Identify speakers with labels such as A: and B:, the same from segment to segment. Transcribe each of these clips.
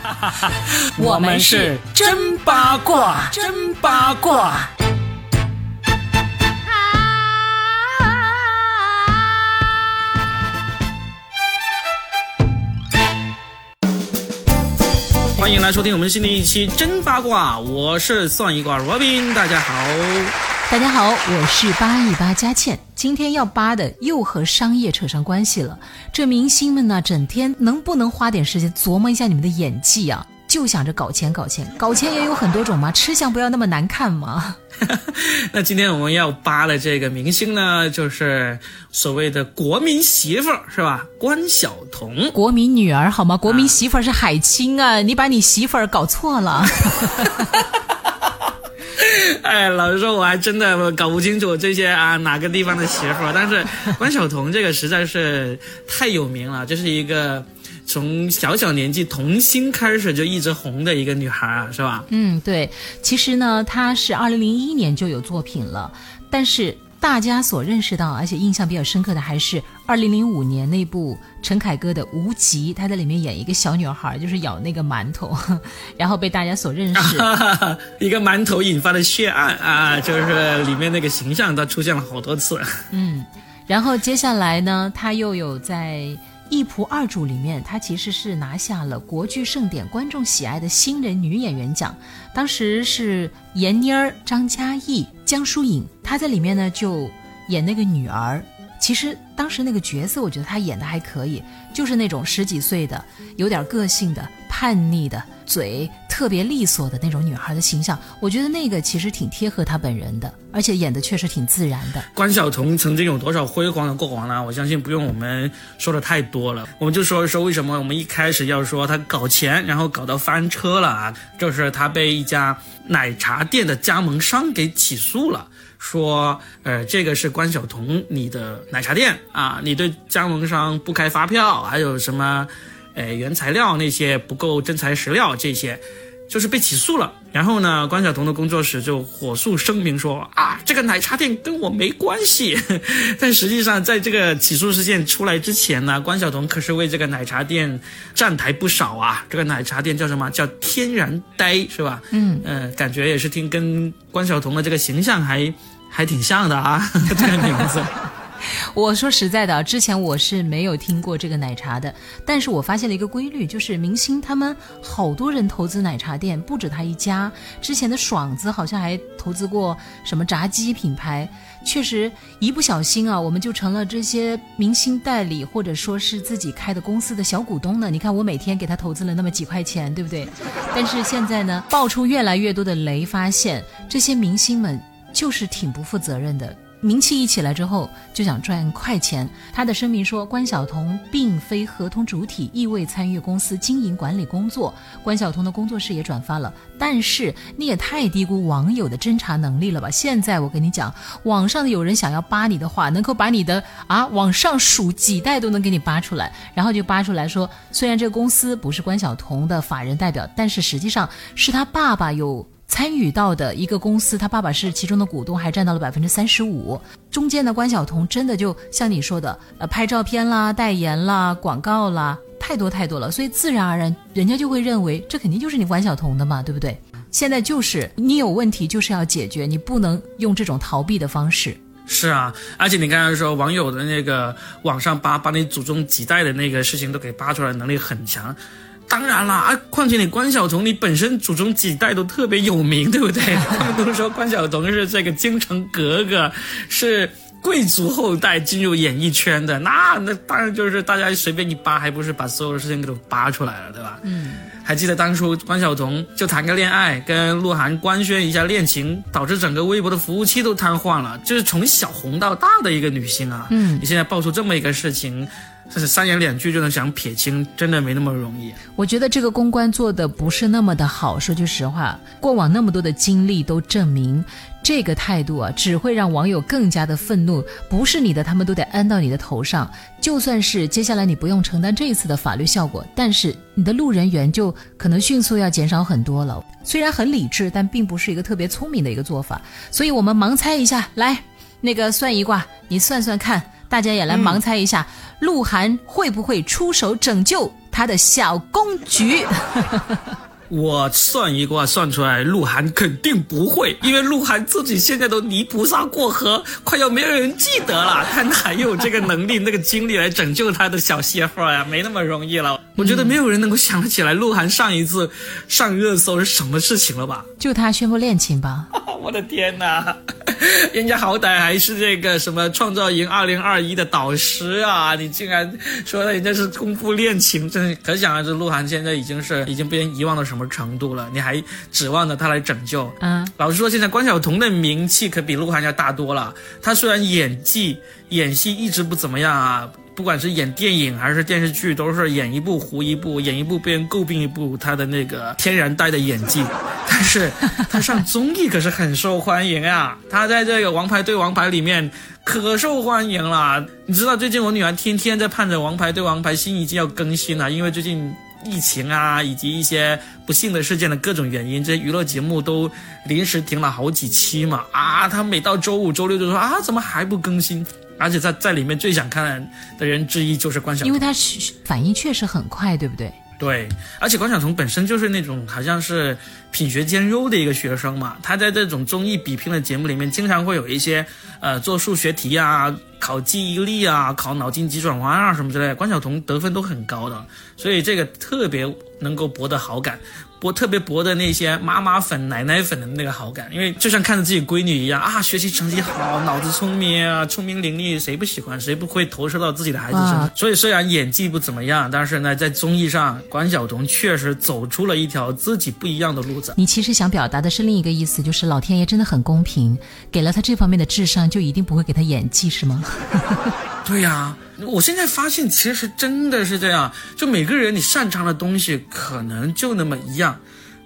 A: 我们是真八卦，真八卦。欢迎来收听我们新的一期真八卦，我是算一卦 Robin，大家好，
B: 大家好，我是八一八佳倩，今天要扒的又和商业扯上关系了。这明星们呢，整天能不能花点时间琢磨一下你们的演技啊？就想着搞钱搞钱，搞钱也有很多种嘛，吃相不要那么难看嘛。
A: 那今天我们要扒的这个明星呢，就是所谓的国民媳妇儿，是吧？关晓彤，
B: 国民女儿好吗？国民媳妇儿是海清啊，你把你媳妇儿搞错了。
A: 哎，老实说，我还真的搞不清楚这些啊哪个地方的媳妇，但是关晓彤这个实在是太有名了，这是一个。从小小年纪童星开始就一直红的一个女孩啊，是吧？
B: 嗯，对。其实呢，她是二零零一年就有作品了，但是大家所认识到而且印象比较深刻的还是二零零五年那部陈凯歌的《无极》，他在里面演一个小女孩，就是咬那个馒头，然后被大家所认识。
A: 一个馒头引发的血案啊，就是里面那个形象，她出现了好多次。
B: 嗯，然后接下来呢，他又有在。一仆二主里面，她其实是拿下了国剧盛典观众喜爱的新人女演员奖，当时是闫妮儿、张嘉译、江疏影，她在里面呢就演那个女儿。其实当时那个角色，我觉得她演的还可以，就是那种十几岁的、有点个性的、叛逆的。嘴特别利索的那种女孩的形象，我觉得那个其实挺贴合她本人的，而且演的确实挺自然的。
A: 关晓彤曾经有多少辉煌的过往呢？我相信不用我们说的太多了，我们就说一说为什么我们一开始要说她搞钱，然后搞到翻车了啊？就是她被一家奶茶店的加盟商给起诉了，说呃这个是关晓彤你的奶茶店啊，你对加盟商不开发票，还有什么？哎，原材料那些不够真材实料，这些就是被起诉了。然后呢，关晓彤的工作室就火速声明说啊，这个奶茶店跟我没关系。但实际上，在这个起诉事件出来之前呢，关晓彤可是为这个奶茶店站台不少啊。这个奶茶店叫什么？叫天然呆，是吧？
B: 嗯
A: 嗯，感觉也是听跟关晓彤的这个形象还还挺像的啊，这个名字。
B: 我说实在的，之前我是没有听过这个奶茶的，但是我发现了一个规律，就是明星他们好多人投资奶茶店，不止他一家。之前的爽子好像还投资过什么炸鸡品牌，确实一不小心啊，我们就成了这些明星代理或者说是自己开的公司的小股东呢。你看我每天给他投资了那么几块钱，对不对？但是现在呢，爆出越来越多的雷，发现这些明星们就是挺不负责任的。名气一起来之后，就想赚快钱。他的声明说，关晓彤并非合同主体，亦未参与公司经营管理工作。关晓彤的工作室也转发了，但是你也太低估网友的侦查能力了吧？现在我跟你讲，网上有人想要扒你的话，能够把你的啊往上数几代都能给你扒出来，然后就扒出来说，虽然这个公司不是关晓彤的法人代表，但是实际上是他爸爸有。参与到的一个公司，他爸爸是其中的股东，还占到了百分之三十五。中间的关晓彤真的就像你说的，呃，拍照片啦、代言啦、广告啦，太多太多了，所以自然而然人家就会认为这肯定就是你关晓彤的嘛，对不对？现在就是你有问题就是要解决，你不能用这种逃避的方式。
A: 是啊，而且你刚才说网友的那个网上扒把你祖宗几代的那个事情都给扒出来，能力很强。当然了啊，况且你关晓彤，你本身祖宗几代都特别有名，对不对？他 们都说关晓彤是这个京城格格，是贵族后代进入演艺圈的，那那当然就是大家随便一扒，还不是把所有的事情给都扒出来了，对吧？
B: 嗯，
A: 还记得当初关晓彤就谈个恋爱，跟鹿晗官宣一下恋情，导致整个微博的服务器都瘫痪了，就是从小红到大的一个女星啊。
B: 嗯，
A: 你现在爆出这么一个事情。这是三言两句就能想撇清，真的没那么容易。
B: 我觉得这个公关做的不是那么的好。说句实话，过往那么多的经历都证明，这个态度啊，只会让网友更加的愤怒。不是你的，他们都得安到你的头上。就算是接下来你不用承担这一次的法律效果，但是你的路人缘就可能迅速要减少很多了。虽然很理智，但并不是一个特别聪明的一个做法。所以我们盲猜一下，来，那个算一卦，你算算看。大家也来盲猜一下，鹿晗会不会出手拯救他的小公举。
A: 我算一卦算出来，鹿晗肯定不会，因为鹿晗自己现在都泥菩萨过河，快要没有人记得了，他哪有这个能力、那个精力来拯救他的小媳妇儿呀？没那么容易了。我觉得没有人能够想得起来，鹿晗上一次上热搜是什么事情了吧？
B: 就他宣布恋情吧。
A: 我的天哪！人家好歹还是这个什么创造营二零二一的导师啊，你竟然说人家是功夫恋情，真可想而知，鹿晗现在已经是已经被人遗忘到什么程度了？你还指望着他来拯救？
B: 嗯，
A: 老实说，现在关晓彤的名气可比鹿晗要大多了。他虽然演技演戏一直不怎么样啊。不管是演电影还是电视剧，都是演一部糊一部，演一部被人诟病一部。他的那个天然呆的演技，但是 他上综艺可是很受欢迎啊！他在这个《王牌对王牌》里面可受欢迎了。你知道最近我女儿天天在盼着《王牌对王牌》新一季要更新了，因为最近疫情啊，以及一些不幸的事件的各种原因，这些娱乐节目都临时停了好几期嘛。啊，他每到周五、周六就说啊，怎么还不更新？而且在在里面最想看的人之一就是关晓彤，
B: 因为他反应确实很快，对不对？
A: 对，而且关晓彤本身就是那种好像是品学兼优的一个学生嘛，她在这种综艺比拼的节目里面，经常会有一些呃做数学题啊、考记忆力啊、考脑筋急转弯啊什么之类的，关晓彤得分都很高的，所以这个特别能够博得好感。博特别博的那些妈妈粉、奶奶粉的那个好感，因为就像看着自己闺女一样啊，学习成绩好，脑子聪明啊，聪明伶俐，谁不喜欢？谁不会投射到自己的孩子身上？所以虽然演技不怎么样，但是呢，在综艺上，关晓彤确实走出了一条自己不一样的路子。
B: 你其实想表达的是另一个意思，就是老天爷真的很公平，给了他这方面的智商，就一定不会给他演技，是吗？
A: 对呀。我现在发现，其实真的是这样，就每个人你擅长的东西可能就那么一样，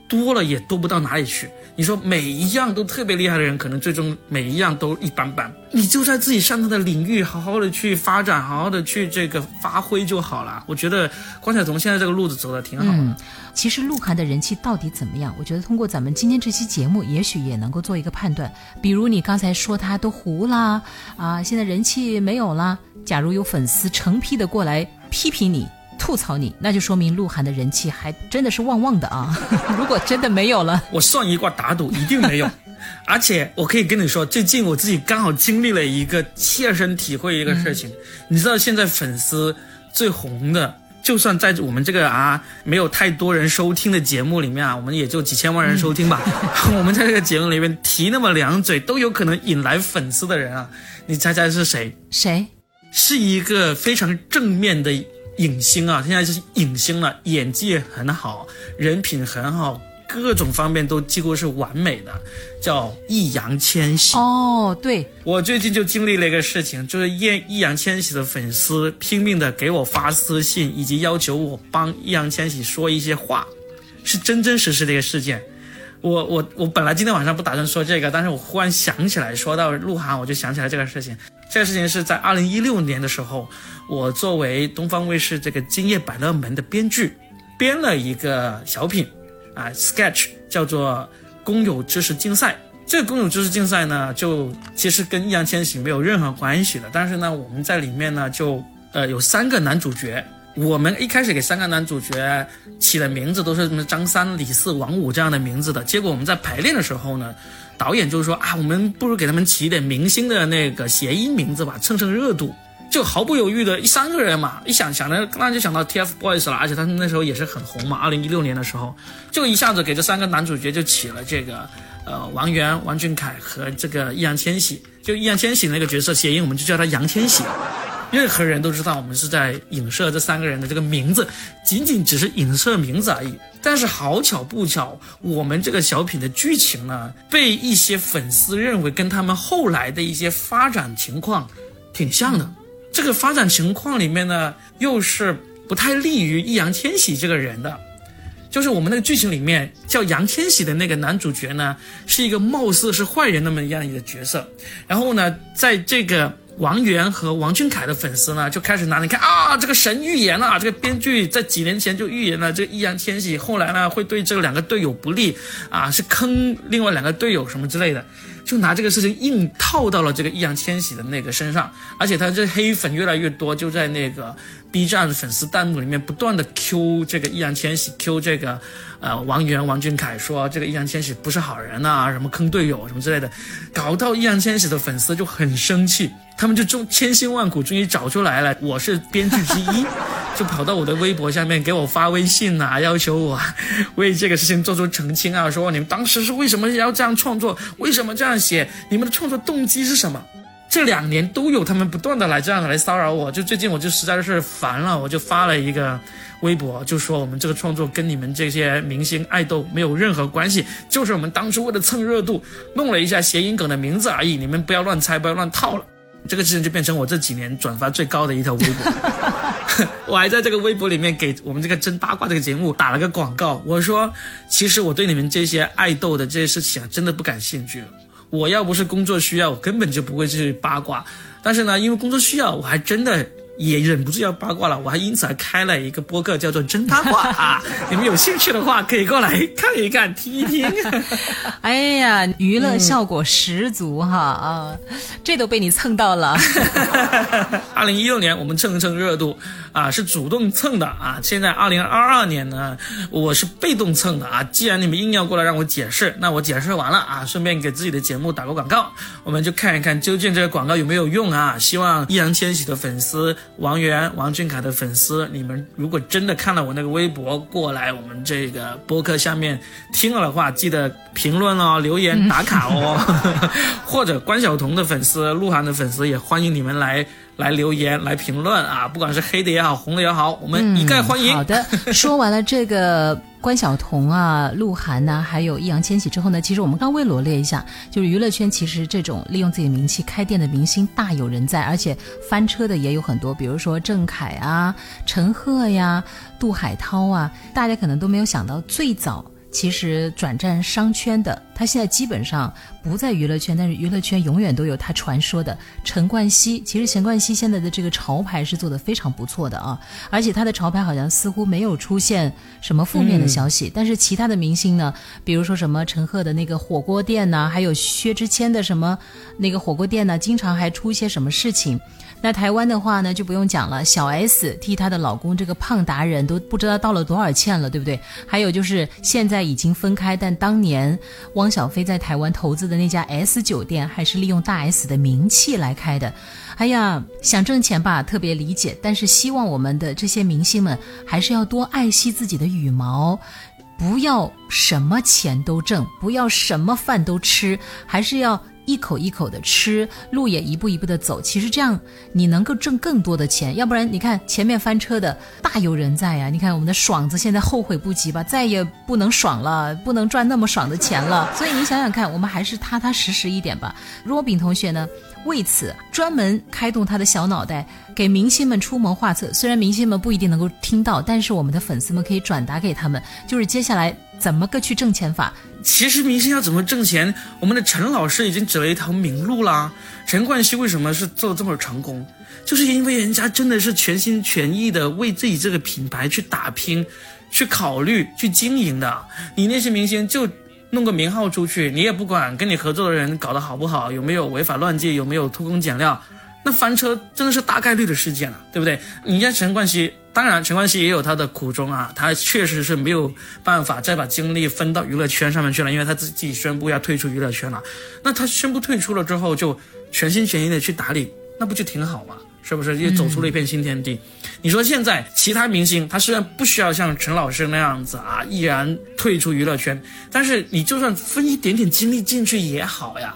A: 多了也多不到哪里去。你说每一样都特别厉害的人，可能最终每一样都一般般。你就在自己擅长的领域好好的去发展，好好的去这个发挥就好了。我觉得关晓彤现在这个路子走的挺好。
B: 嗯，其实鹿晗的人气到底怎么样？我觉得通过咱们今天这期节目，也许也能够做一个判断。比如你刚才说他都糊了啊，现在人气没有了。假如有粉丝成批的过来批评你。吐槽你，那就说明鹿晗的人气还真的是旺旺的啊！如果真的没有了，
A: 我算一卦打赌，一定没有。而且我可以跟你说，最近我自己刚好经历了一个切身体会一个事情。你知道现在粉丝最红的，就算在我们这个啊没有太多人收听的节目里面啊，我们也就几千万人收听吧。我们在这个节目里面提那么两嘴，都有可能引来粉丝的人啊，你猜猜是谁？
B: 谁？
A: 是一个非常正面的。影星啊，现在就是影星了，演技很好，人品很好，各种方面都几乎是完美的，叫易烊千玺。
B: 哦，对，
A: 我最近就经历了一个事情，就是易易烊千玺的粉丝拼命的给我发私信，以及要求我帮易烊千玺说一些话，是真真实实的一个事件。我我我本来今天晚上不打算说这个，但是我忽然想起来，说到鹿晗，我就想起来这个事情。这个事情是在二零一六年的时候，我作为东方卫视这个《今夜百乐门》的编剧，编了一个小品，啊，sketch 叫做《工友知识竞赛》。这个工友知识竞赛呢，就其实跟易烊千玺没有任何关系的。但是呢，我们在里面呢，就呃有三个男主角。我们一开始给三个男主角起的名字都是什么张三、李四、王五这样的名字的。结果我们在排练的时候呢。导演就是说啊，我们不如给他们起一点明星的那个谐音名字吧，蹭蹭热度。就毫不犹豫的一三个人嘛，一想想着，那就想到 TFBOYS 了，而且他们那时候也是很红嘛。二零一六年的时候，就一下子给这三个男主角就起了这个，呃，王源、王俊凯和这个易烊千玺。就易烊千玺那个角色谐音，我们就叫他杨千玺。任何人都知道，我们是在影射这三个人的这个名字，仅仅只是影射名字而已。但是好巧不巧，我们这个小品的剧情呢，被一些粉丝认为跟他们后来的一些发展情况挺像的。这个发展情况里面呢，又是不太利于易烊千玺这个人的。就是我们那个剧情里面叫杨千玺的那个男主角呢，是一个貌似是坏人那么样一个角色。然后呢，在这个。王源和王俊凯的粉丝呢，就开始拿你看啊，这个神预言了，这个编剧在几年前就预言了，这个易烊千玺后来呢会对这两个队友不利啊，是坑另外两个队友什么之类的，就拿这个事情硬套到了这个易烊千玺的那个身上，而且他这黑粉越来越多，就在那个 B 站粉丝弹幕里面不断的 Q 这个易烊千玺，Q 这个呃王源、王俊凯，说这个易烊千玺不是好人呐，什么坑队友什么之类的，搞到易烊千玺的粉丝就很生气，他们就终千辛万苦终于找出来了，我是编剧之一，就跑到我的微博下面给我发微信呐，要求我为这个事情做出澄清啊，说你们当时是为什么要这样创作，为什么这样写，你们的创作动机是什么？这两年都有他们不断的来这样来骚扰我，就最近我就实在是烦了，我就发了一个微博，就说我们这个创作跟你们这些明星爱豆没有任何关系，就是我们当初为了蹭热度弄了一下谐音梗的名字而已，你们不要乱猜，不要乱套了。这个事情就变成我这几年转发最高的一条微博，我还在这个微博里面给我们这个真八卦这个节目打了个广告，我说其实我对你们这些爱豆的这些事情啊，真的不感兴趣。我要不是工作需要，我根本就不会去八卦。但是呢，因为工作需要，我还真的。也忍不住要八卦了，我还因此还开了一个播客，叫做“真八卦”啊！你们有兴趣的话，可以过来看一看、听一听。
B: 哎呀，娱乐效果十足哈啊！这都被你蹭到了。
A: 二零一六年我们蹭蹭热度啊，是主动蹭的啊。现在二零二二年呢，我是被动蹭的啊。既然你们硬要过来让我解释，那我解释完了啊，顺便给自己的节目打个广告，我们就看一看究竟这个广告有没有用啊。希望易烊千玺的粉丝。王源、王俊凯的粉丝，你们如果真的看了我那个微博过来，我们这个播客下面听了的话，记得评论哦，留言打卡哦，或者关晓彤的粉丝、鹿晗的粉丝也欢迎你们来。来留言来评论啊，不管是黑的也好，红的也好，我们一概欢迎。
B: 好的，说完了这个关晓彤啊、鹿晗呐，还有易烊千玺之后呢，其实我们稍微罗列一下，就是娱乐圈其实这种利用自己的名气开店的明星大有人在，而且翻车的也有很多，比如说郑恺啊、陈赫呀、杜海涛啊，大家可能都没有想到最早。其实转战商圈的，他现在基本上不在娱乐圈，但是娱乐圈永远都有他传说的陈冠希。其实陈冠希现在的这个潮牌是做的非常不错的啊，而且他的潮牌好像似乎没有出现什么负面的消息。但是其他的明星呢，比如说什么陈赫的那个火锅店呐，还有薛之谦的什么那个火锅店呢，经常还出一些什么事情。那台湾的话呢，就不用讲了，小 S 替她的老公这个胖达人都不知道道了多少歉了，对不对？还有就是现在已经分开，但当年汪小菲在台湾投资的那家 S 酒店，还是利用大 S 的名气来开的。哎呀，想挣钱吧，特别理解，但是希望我们的这些明星们还是要多爱惜自己的羽毛，不要什么钱都挣，不要什么饭都吃，还是要。一口一口的吃，路也一步一步的走。其实这样你能够挣更多的钱，要不然你看前面翻车的大有人在呀。你看我们的爽子现在后悔不及吧，再也不能爽了，不能赚那么爽的钱了。所以你想想看，我们还是踏踏实实一点吧。若饼同学呢，为此专门开动他的小脑袋，给明星们出谋划策。虽然明星们不一定能够听到，但是我们的粉丝们可以转达给他们，就是接下来怎么个去挣钱法。
A: 其实明星要怎么挣钱，我们的陈老师已经指了一条明路啦。陈冠希为什么是做的这么成功，就是因为人家真的是全心全意的为自己这个品牌去打拼、去考虑、去经营的。你那些明星就弄个名号出去，你也不管跟你合作的人搞得好不好，有没有违法乱纪，有没有偷工减料，那翻车真的是大概率的事件了，对不对？你家陈冠希。当然，陈冠希也有他的苦衷啊，他确实是没有办法再把精力分到娱乐圈上面去了，因为他自己宣布要退出娱乐圈了。那他宣布退出了之后，就全心全意的去打理，那不就挺好吗？是不是？又走出了一片新天地。你说现在其他明星，他虽然不需要像陈老师那样子啊，毅然退出娱乐圈，但是你就算分一点点精力进去也好呀。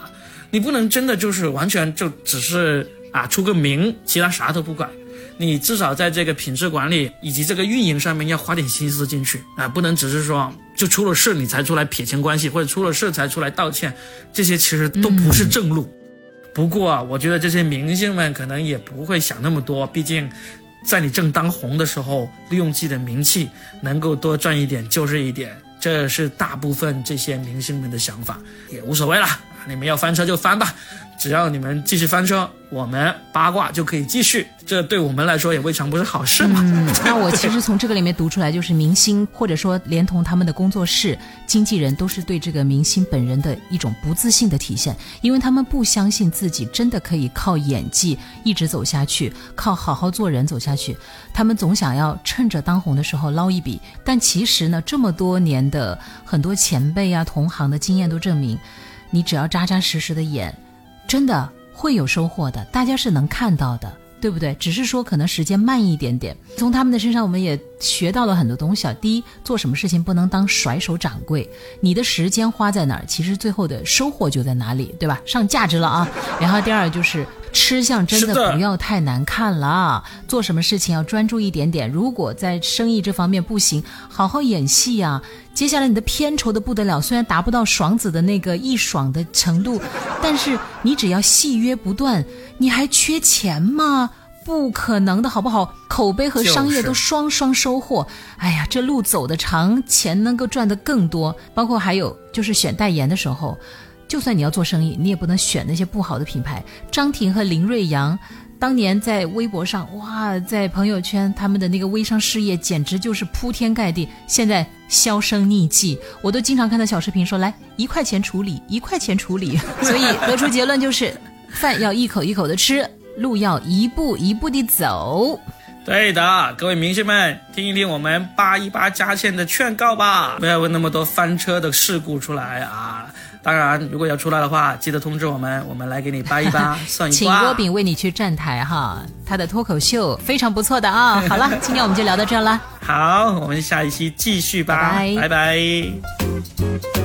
A: 你不能真的就是完全就只是啊出个名，其他啥都不管。你至少在这个品质管理以及这个运营上面要花点心思进去啊，不能只是说就出了事你才出来撇清关系，或者出了事才出来道歉，这些其实都不是正路。不过啊，我觉得这些明星们可能也不会想那么多，毕竟在你正当红的时候，利用自己的名气能够多赚一点就是一点，这是大部分这些明星们的想法，也无所谓了。你们要翻车就翻吧。只要你们继续翻车，我们八卦就可以继续。这对我们来说也未尝不是好事嘛。
B: 嗯，那我其实从这个里面读出来，就是明星或者说连同他们的工作室、经纪人，都是对这个明星本人的一种不自信的体现，因为他们不相信自己真的可以靠演技一直走下去，靠好好做人走下去。他们总想要趁着当红的时候捞一笔，但其实呢，这么多年的很多前辈啊、同行的经验都证明，你只要扎扎实实的演，真的会有收获的，大家是能看到的。对不对？只是说可能时间慢一点点。从他们的身上，我们也学到了很多东西啊。第一，做什么事情不能当甩手掌柜，你的时间花在哪儿，其实最后的收获就在哪里，对吧？上价值了啊。然后第二就是吃相真的不要太难看了，做什么事情要专注一点点。如果在生意这方面不行，好好演戏啊。接下来你的片酬的不得了，虽然达不到爽子的那个一爽的程度，但是你只要戏约不断。你还缺钱吗？不可能的，好不好？口碑和商业都双双收获。哎呀，这路走得长，钱能够赚得更多。包括还有就是选代言的时候，就算你要做生意，你也不能选那些不好的品牌。张庭和林瑞阳当年在微博上，哇，在朋友圈他们的那个微商事业简直就是铺天盖地。现在销声匿迹，我都经常看到小视频说来一块钱处理，一块钱处理。所以得出结论就是。饭要一口一口的吃，路要一步一步的走。
A: 对的，各位明星们，听一听我们八一八加线的劝告吧，不要问那么多翻车的事故出来啊！当然，如果要出来的话，记得通知我们，我们来给你扒一扒，算一
B: 请郭炳为你去站台哈，他的脱口秀非常不错的啊。好了，今天我们就聊到这了。
A: 好，我们下一期继续吧，拜拜。